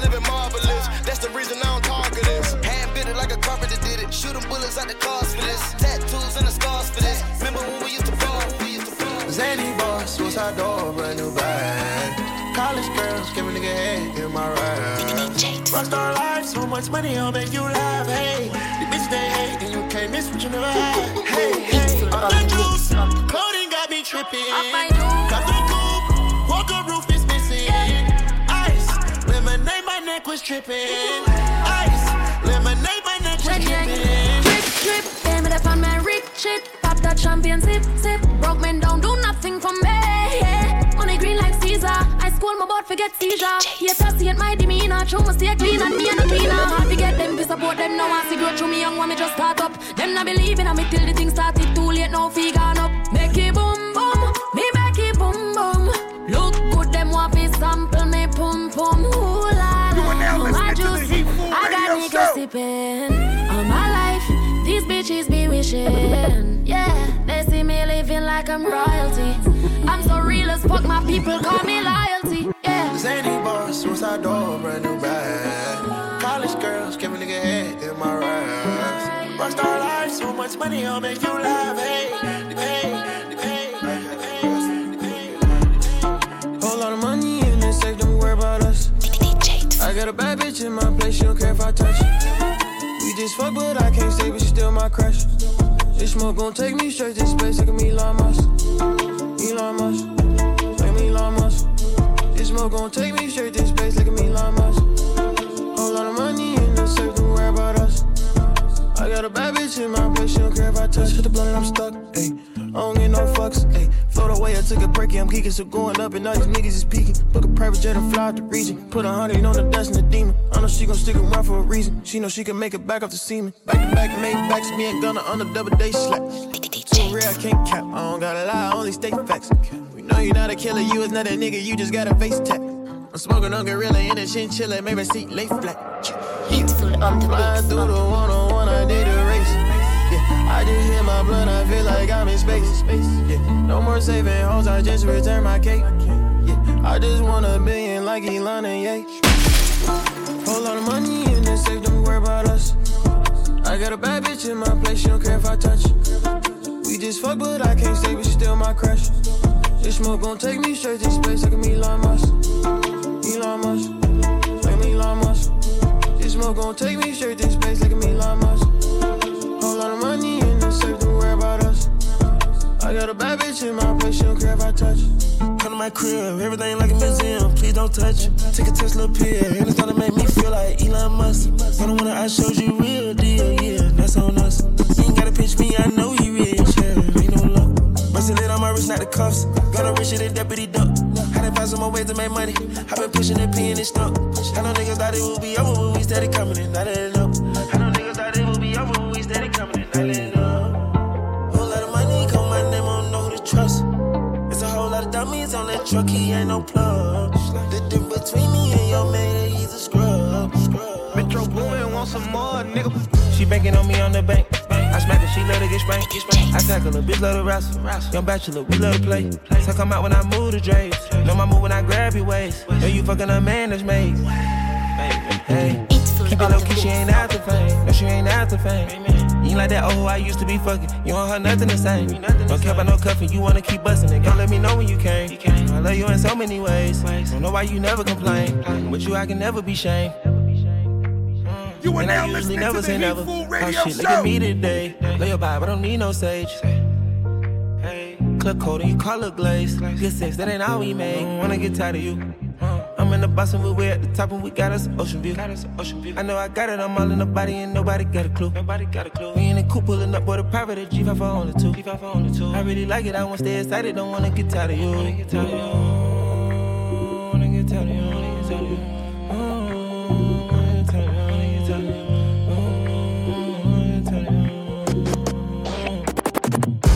Living marvelous. That's the reason I don't target this. Hand bit it like a carpenter did it. Shooting bullets out the cars for this. Tattoos and the scars for this. Remember when we used to ball? We used to ball. Zany boss, suicide door, brand new bag. College girls, give a nigga head in my ride. Rockstar life, so much money, I'll make you laugh. Hey, the bitch they hate, and you can't miss what you never had. Hey, hey, up the juice, clothing got me tripping. Got the coupe, neck was tripping. Ice, lemonade, my neck was tripping. Drip, drip, damn it, I found my rich shit. Pop that champagne, sip, sip. Broke men don't do nothing for me. Yeah. Money green like Caesar. I school my boat, forget seizure. Yeah, see it my demeanor. Show me stay clean and me and the cleaner. Hard to get them to support them. Now I see grow through me young one, me just start up. Them not believing on me till the thing started too late. Now fee gone up. Make it boom boom, I got Radio sipping all my life. These bitches be wishing, yeah. They see me living like I'm royalty. I'm so real as fuck, my people call me loyalty, yeah. Zany boss, suicide door, brand new bag. College girls, give a nigga head in my ride. Rockstar life, so much money, I'll make you laugh. Hey, the I got a bad bitch in my place, she don't care if I touch it. We just fuck, but I can't stay, but she still my crush. This smoke gon' take me straight to space, like a Elon Musk. Elon Musk, like me Elon Musk. This smoke gon' take me straight to space, like a Elon Musk. Whole lot of money in the safe, don't worry about us. I got a bad bitch in my place, she don't care if I touch. Hit the blunt and I'm stuck, Away, I took a break, I'm geeking, so going up and all these niggas is peeking. Book a private jet and fly out the region. Put a hundred on the dust and the demon. I know she gon' stick around for a reason. She know she can make it back off the semen. Back to back, make backs, me and Gunna on a double day slap. So real, I can't cap. I don't gotta lie, I only state facts. We know you're not a killer, you is not a nigga, you just got a face tap. I'm smoking on gorilla in a chinchilla, maybe seat lay flat. Beautiful on the Flying through the one on one, I did. Yeah, I just hit my blood, I feel like I'm in space. Yeah, no more saving hoes, I just return my cake. Yeah, I just want a billion like Elon and Ye. Whole lot of money in this safe, don't worry about us. I got a bad bitch in my place, she don't care if I touch. We just fuck, but I can't stay, but she still my crush. This smoke gon' take me straight to space, like me Elon Musk. Elon Musk, like me Elon Musk. This smoke gon' take me straight to space, like me Elon Musk. I got a bad bitch in my place, she don't care if I touch. Come to my crib, everything like a museum. Please don't touch. it. Take a Tesla pill, and it's gonna make me feel like Elon Musk. The one that I showed you real deal, yeah, that's on us. You ain't gotta pinch me, I know you rich, yeah, ain't no luck. Bustin' lit on my wrist, not the cuffs. Got a richer than Deputy Duck. Had find some more ways to make money. i been pushing the P and it's stuck. I know niggas thought it would be over, but we steady coming and not letting dummies truck, he ain't no plug. The difference between me and your man, he's a scrub. scrub. Metro Boomin want some more, nigga. She banking on me on the bank. I smack her, she let her get spanked. I tackle her, bitch love to wrestle. Young bachelor, we love to play. So come out when I move the drapes. Know my move when I grab your waist. Know you fucking a man that's made. Hey, keep it low key, she ain't after fame. No, she ain't after fame. You ain't like that, oh, I used to be fucking. You don't have nothing the same. Don't care about no cuffing, you wanna keep busting it. Don't let me know when you came. I love you in so many ways. Don't know why you never complain. With you, I can never be shamed. Mm. You are And now I usually listening to never the say never. Oh shit, look at me today. Lay your vibe, I don't need no sage. Hey, clip coat and you call it glaze. Good sex, that ain't all we made. Wanna get tired of you. I'm in the and we way at the top and we got us an ocean view. I know I got it, I'm all in the body and nobody got a clue. Nobody got a clue. We in the coupe pulling up with a private at G5 for only two. G5 for only two. I really like it, I wanna stay excited, don't wanna get tired of you. Wanna get tired of you. Wanna get tired of you. Wanna get tired of you. Wanna get tired of you. Wanna get tired of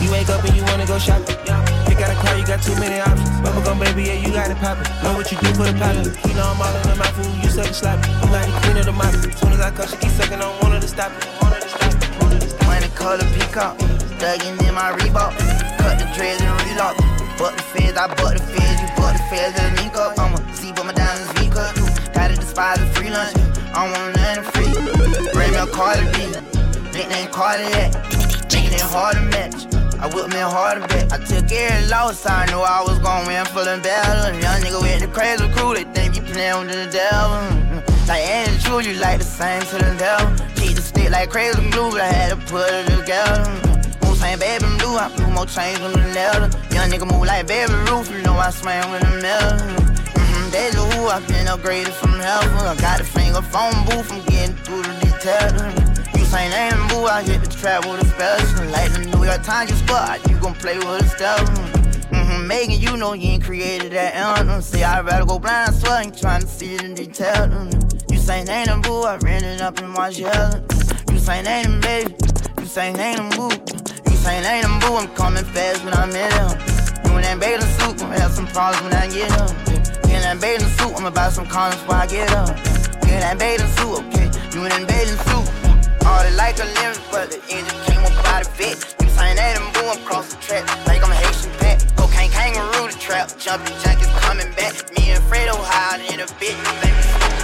you. You wake up and you wanna go shopping. Pick out a car, you got too many options. Bubblegum baby, yeah, you got it poppin'. Know what you do for the pilot. You know I'm all in the mouth, food, you suck sloppy. I'm like the queen of the mop. Soon as I cut, she keep sucking on one of the stop it. One of the stop it. It. Money color peacock, thuggin' in my Reebok. Cut the dreads and relock. Butt the feds, I butt the feds, you butt the feds and link up. I'ma see but my diamonds V cut. Gotta despise the free lunch. I don't want nothing free. Bring me a Cardi B, nickname Cardiac. Nickname hard to match. I whip me hard to bet. I took every loss, I knew I was gon' win for them battle. Young nigga with the crazy crew, they think you playin' with the devil. Mm, Like Andy True, you like the same to the devil. Keep the stick like crazy glue, but I had to put it together. Moose ain't baby blue, I blew more chains on the leather. Young nigga move like baby roof, you know I swam with the metal. Mm-hmm, deja vu, I been upgraded from heaven. I got the finger phone booth, I'm getting through the details. You say name boo, I hit the trap with a special. New got Times, you spot, you gon' play with a step. Mm-hmm, Megan, you know you ain't created that anthem. See, I'd rather go blind, so I ain't trying to see it in detail. Mm, You say name and boo, I ran it up in my shell. You say name and baby, you say name and boo. You say name and boo, I'm coming fast when I'm in them. You in that bathing suit, gonna have some problems when I get up. You in that bathing suit, I'ma buy some condoms before I get up. You in that bathing suit, okay? You in that bathing suit. All the like a limit, but the engine came up by the vet. And the track, like I'm a Haitian. Cocaine kangaroo the trap, jumping jack is coming back. Me and Fredo hide in a bit, baby,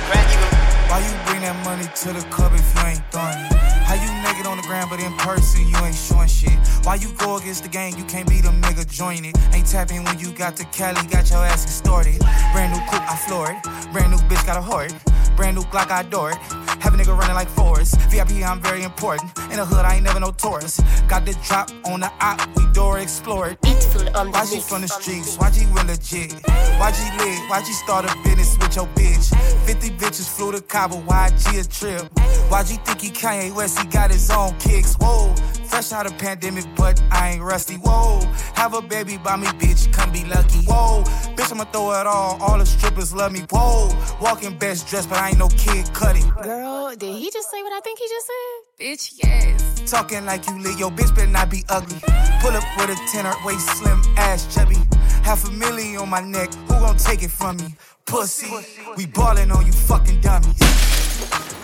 crack even. Why you bring that money to the club if you ain't throwing it? How you naked on the ground, but in person you ain't showing shit? Why you go against the game, you can't beat them nigga join it? Ain't tapping when you got the Cali, got your ass extorted. Brand new coupe, I floor it. Brand new bitch, got a hoard. Brand new Glock, I adore it. Have a nigga running like Forrest. VIP, I'm very important. In the hood, I ain't never no tourist. Got the drop on the op, we door explored. Why she from the streets? Why she real legit? Why she lit? Why she start a business with your bitch? 50 bitches flew to Cabo, YG a trip. Why YG think he Kanye West, he got his own kicks. Whoa, fresh out of pandemic, but I ain't rusty. Whoa, have a baby by me, bitch, come be lucky. Whoa, bitch, I'ma throw it all. All the strippers love me. Whoa, walking best dressed, but I ain't no kid cutting. Girl, did he just say what I think he just said? Bitch, yes. Talking like you lit, yo, bitch better not be ugly. Pull up with a tenor, waist slim, ass chubby. Half a million on my neck, who gon' take it from me? Pussy, we ballin' on you fucking dummies.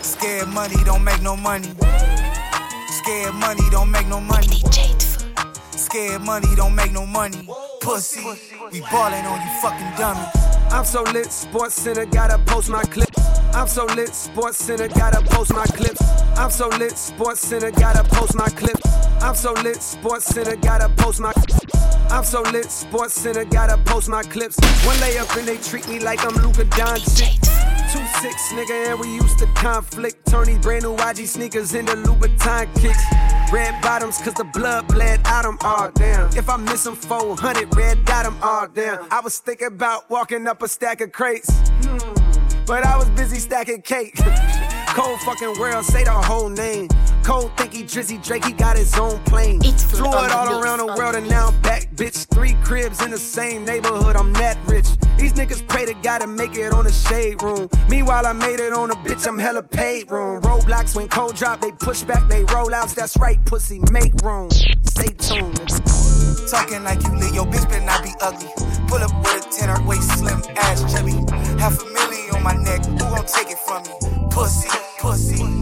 Scared money don't make no money. Scared money don't make no money. Scared money don't make no money. Pussy, we ballin' on you fucking dummies. I'm so lit, Sports Center gotta post my clip. I'm so lit, Sports Center gotta post my clips. I'm so lit, Sports Center gotta post my clip. I'm so lit, Sports Center gotta post my. I'm so lit, Sports Center gotta post my clips. One layup and they treat me like I'm Luka Doncic. Two six nigga and we used to conflict. Turn brand new YG sneakers into Louboutin kicks. Red bottoms cause the blood bled out them all down. If I miss them 400, red dot them all down. I was thinking about walking up a stack of crates. But I was busy stacking cake. Cold fucking world, say the whole name. Cold think he Drizzy Drake, he got his own plane. Flew it all around the world and now I'm back, bitch. Three cribs in the same neighborhood, I'm that rich. These niggas pray to God to make it on the shade room. Meanwhile, I made it on a bitch, I'm hella paid room. Roadblocks when cold drop, they push back, they roll outs. That's right, pussy, make room. Stay tuned. Talking like you lit, yo, bitch better not be ugly. Pull up with a tenor, waist slim, ass chubby. Half a million on my neck, who gon' take it from me? Pussy, pussy.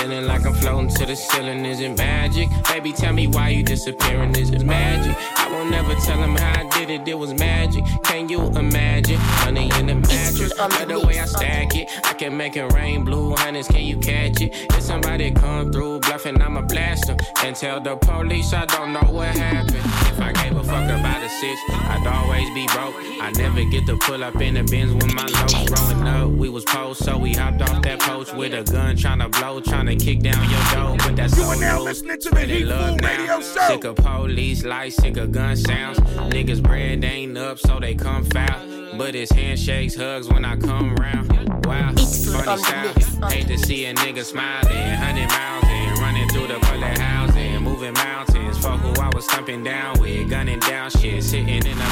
Feeling like I'm floating to the ceiling, is it magic? Baby, tell me why you disappearing, is it magic? I won't never tell him how I did it, it was magic. Can you imagine? Money in the mattress, by the way I stack it. I can make it rain, blue hundreds, can you catch it? If somebody come through bluffing, I'ma blast them. And tell the police I don't know what happened. If I gave a fuck about a six, I'd always be broke. I never get to pull up in the bins with my low. Growing up, we was post, so we hopped off that post with a gun, tryna blow, tryna kick down your door. But that's You so are now low. listening to the Heat Food. Radio Show. Sick of police lights, sick of gun sounds. Niggas bread ain't up, so they come foul. But it's handshakes, hugs when I come round. Wow, funny style. Hate to see a nigga smiling, hundred miles and running through the bullet housing, moving mountains. Fuck who I was thumping down with, gunning down shit, sitting in the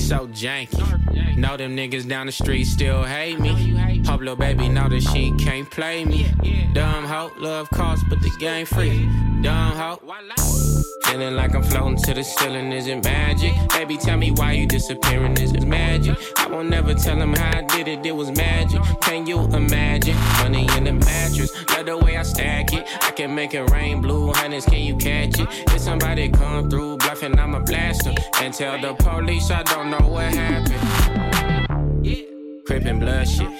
so janky. Know them niggas down the street still hate me. Hope little baby know that she can't play me. Dumb hoe, love cost, but the game free. Dumb hoe. Feeling like I'm floating to the ceiling, is it magic? Baby, tell me why you disappearing, is it magic? I won't never tell him how I did it, it was magic. Can you imagine? Money in the mattress, love the way I stack it. I can make it rain, blue hundreds, can you catch it? If somebody come through bluffing, I'ma blast them. And tell the police I don't know what happened. Crippin' blood shit.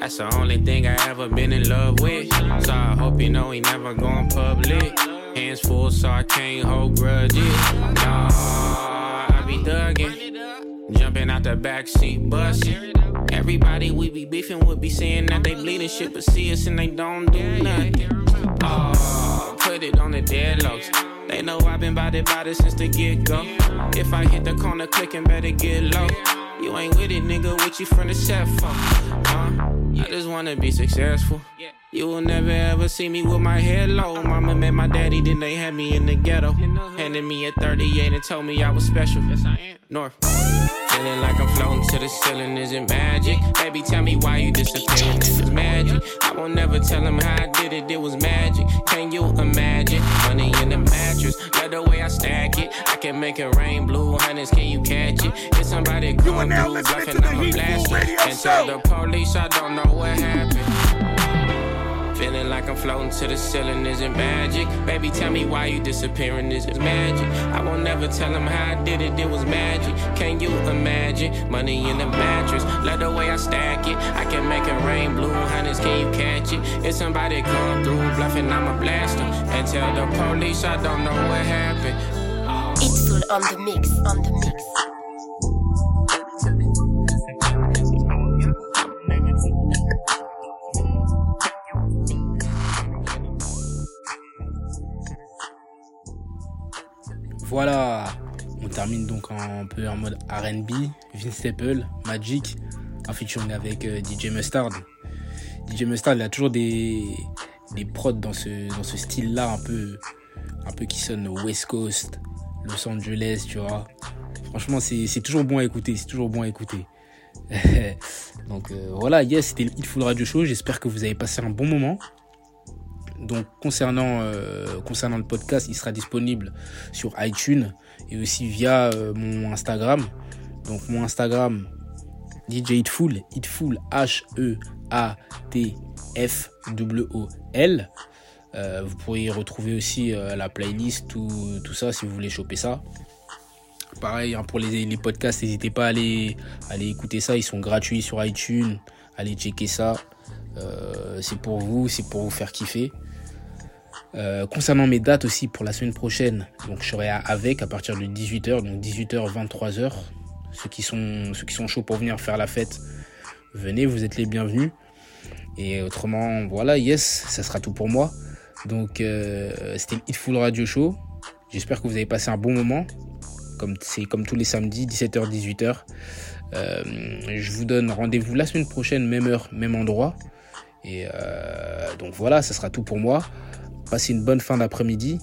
That's the only thing I ever been in love with. So I hope you know he never going public. Hands full, so I can't hold grudges. Nah, I be thuggin'. Jumping out the backseat, bustin'. Everybody we be beefing would be saying that they bleeding shit, but see us and they don't do nothing. Oh, put it on the deadlocks. They know I've been it, bout it since the get go. If I hit the corner clicking, better get low. You ain't with it, nigga, what you from the set for? Huh? I just wanna be successful. Yeah. You will never ever see me with my head low. Mama met my daddy, then they had me in the ghetto. Handed me a 38 and told me I was special. Yes, I am. North. Feeling like I'm floating to the ceiling, is it magic? Baby, tell me why you disappearing, this is magic. I won't never tell him how I did it, it was magic. Can you imagine? Money in the mattress, love the way I stack it. I can make it rain, blue hundreds, can you catch it? If somebody come through bluffing, I'ma blast it. And tell the police I don't know what happened. Feeling like I'm floating to the ceiling, is it magic? Baby, tell me why you disappearing, is it magic? I won't never tell him how I did it, it was magic. Can you imagine? Money in the mattress, love the way I stack it. I can make it rain, blue hundreds, can you catch it? If somebody come through bluffing, I'ma blast them. And tell the police I don't know what happened. It's full on the mix, on the mix. Voilà, on termine donc un peu en mode RB, Vince Staple, Magic. un featuring avec euh, DJ Mustard. DJ Mustard, il a toujours des, des prods dans ce, dans ce style-là, un peu, un peu qui sonne West Coast, Los Angeles, tu vois. Franchement, c'est toujours bon à écouter, c'est toujours bon à écouter. Donc euh, voilà, yes, c'était le Hitful Radio Show. J'espère que vous avez passé un bon moment. Donc concernant, euh, concernant le podcast, il sera disponible sur iTunes et aussi via euh, mon Instagram. Donc mon Instagram, DJ Hitful, Hitful H-E-A-T-F-W-O-L. Euh, vous pourrez y retrouver aussi la playlist, tout, tout, ça si vous voulez choper ça. Pareil hein, pour les, podcasts, n'hésitez pas à aller écouter ça, ils sont gratuits sur iTunes. Allez checker ça. c'est pour vous, c'est pour vous faire kiffer. Euh, concernant mes dates aussi pour la semaine prochaine, donc je serai avec à partir de 18h, donc 18h, 23h. Ceux qui sont, ceux qui sont chauds pour venir faire la fête, venez, vous êtes les bienvenus. Et autrement, voilà, yes, ça sera tout pour moi. Donc euh, c'était Hitful Radio Show. J'espère que vous avez passé un bon moment. Comme c'est comme tous les samedis, 17h, 18h. Euh, je vous donne rendez-vous la semaine prochaine, même heure, même endroit. Et donc voilà, ça sera tout pour moi. Passez une bonne fin d'après-midi.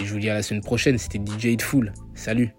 Et je vous dis à la semaine prochaine. C'était DJ Hitful. Salut